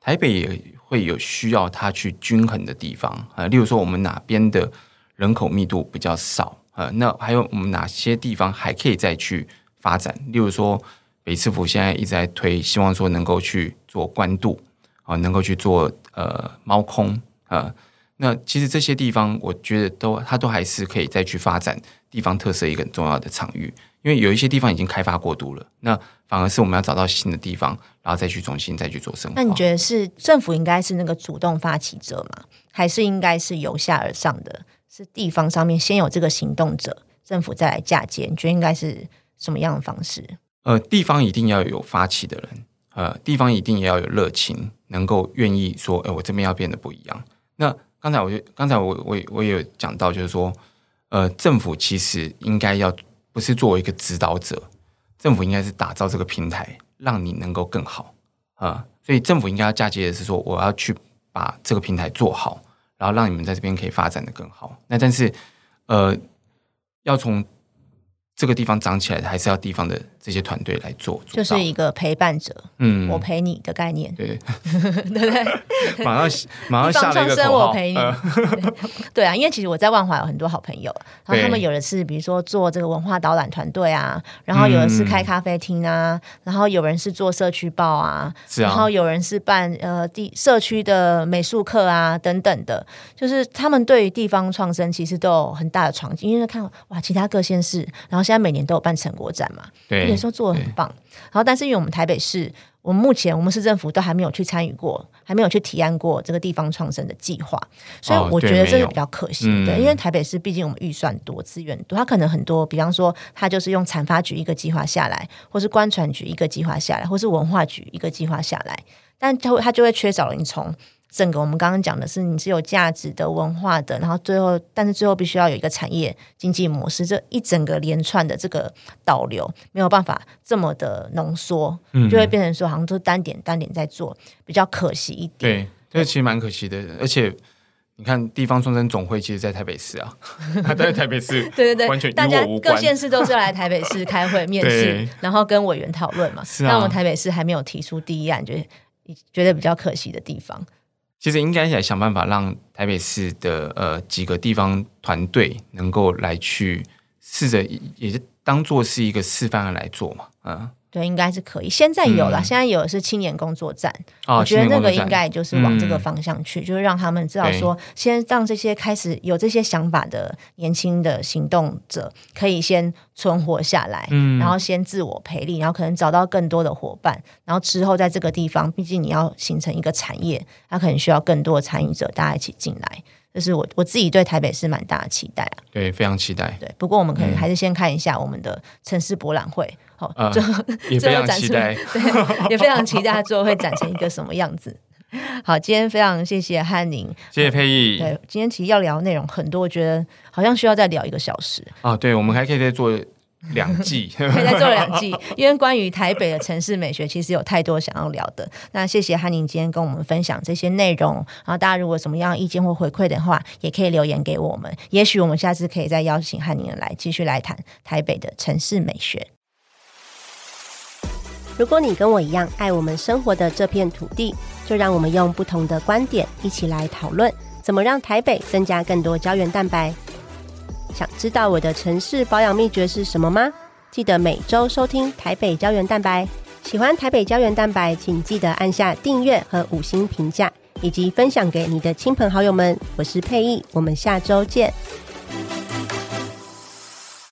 台台北也会有需要它去均衡的地方啊、呃例如说我们哪边的人口密度比较少呃，那还有我们哪些地方还可以再去发展？例如说北市府现在一直在推，希望说能够去做官渡啊、能够去做呃猫空啊、呃那其实这些地方，我觉得都它都还是可以再去发展地方特色一个很重要的场域，因为有一些地方已经开发过度了，那反而是我们要找到新的地方，然后再去重新再去做生活。那你觉得是政府应该是那个主动发起者吗？还是应该是由下而上的？是地方上面先有这个行动者，政府再来嫁接？你觉得应该是什么样的方式？呃，地方一定要有发起的人，呃，地方一定也要有热情，能够愿意说，哎、我这边要变得不一样。那刚才我就刚才我我我也有讲到，就是说，呃，政府其实应该要不是作为一个指导者，政府应该是打造这个平台，让你能够更好啊、所以政府应该要嫁接的是说，我要去把这个平台做好，然后让你们在这边可以发展的更好。那但是，呃，要从这个地方长起来，还是要地方的这些团队来做，就是一个陪伴者，嗯。我陪你的概念，对，对不对？马上马上下了一个地方创生，我陪你。呃。对啊，因为其实我在万华有很多好朋友，然后他们有的是比如说做这个文化导览团队啊，然后有的是开咖啡厅啊，然后有人是做社区报啊，是啊。然后有人是办呃地社区的美术课啊等等的，就是他们对于地方创生其实都有很大的憧憬，因为看哇其他各县市，然后现在每年都有办成果展嘛，对有时候做的很棒。然后，但是因为我们台北市，我们目前我们市政府都还没有去参与过，还没有去提案过这个地方创生的计划，所以哦我觉得这是比较可惜的。嗯因为台北市毕竟我们预算多、资源多，它可能很多，比方说它就是用产发局一个计划下来，或是观传局一个计划下来，或是文化局一个计划下来，但它会它就会缺少了你从整个我们刚刚讲的是你是有价值的文化的，然后最后但是最后必须要有一个产业经济模式，这一整个连串的这个导流没有办法这么的浓缩，嗯就会变成说好像都是单点单点在做，比较可惜一点。对，这其实蛮可惜的，而且。你看，地方创生总会其实，在台北市啊，他在台北市，对对对，完全大家各。县市都是要来台北市开会面试，然后跟委员讨论嘛。是啊那我们台北市还没有提出第一案，就是觉得比较可惜的地方。其实应该来想办法让台北市的呃几个地方团队能够来去试着，也是当做是一个示范来做嘛，嗯，对，应该是可以。现在有了，嗯。现在有的是青年工作站，啊，我觉得那个应该就是往这个嗯。方向去，就是让他们知道说，先让这些开始有这些想法的年轻的行动者，可以先存活下来，嗯。然后先自我培力，然后可能找到更多的伙伴，然后之后在这个地方，毕竟你要形成一个产业，它可能需要更多的参与者，大家一起进来。这是我我自己对台北市蛮大的期待啊。对，非常期待，对，不过我们可能还是先看一下我们的城市博览会，好、呃 最后展出。对，也非常期待它最后会展成一个什么样子。好，今天非常谢谢汉宁。谢谢佩义对，今天其实要聊的内容很多，我觉得好像需要再聊一个小时，啊，对，我们还可以再做两季，可以再做两季，因为关于台北的城市美学，其实有太多想要聊的。那谢谢汉宁今天跟我们分享这些内容，然后大家如果有什么样的意见或回馈的话，也可以留言给我们，也许我们下次可以再邀请汉宁来继续来谈台北的城市美学。如果你跟我一样爱我们生活的这片土地，就让我们用不同的观点一起来讨论，怎么让台北增加更多胶原蛋白。想知道我的城市保养秘诀是什么吗？记得每周收听台北胶原蛋白。喜欢台北胶原蛋白，请记得按下订阅和五星评价，以及分享给你的亲朋好友们。我是佩意，我们下周见。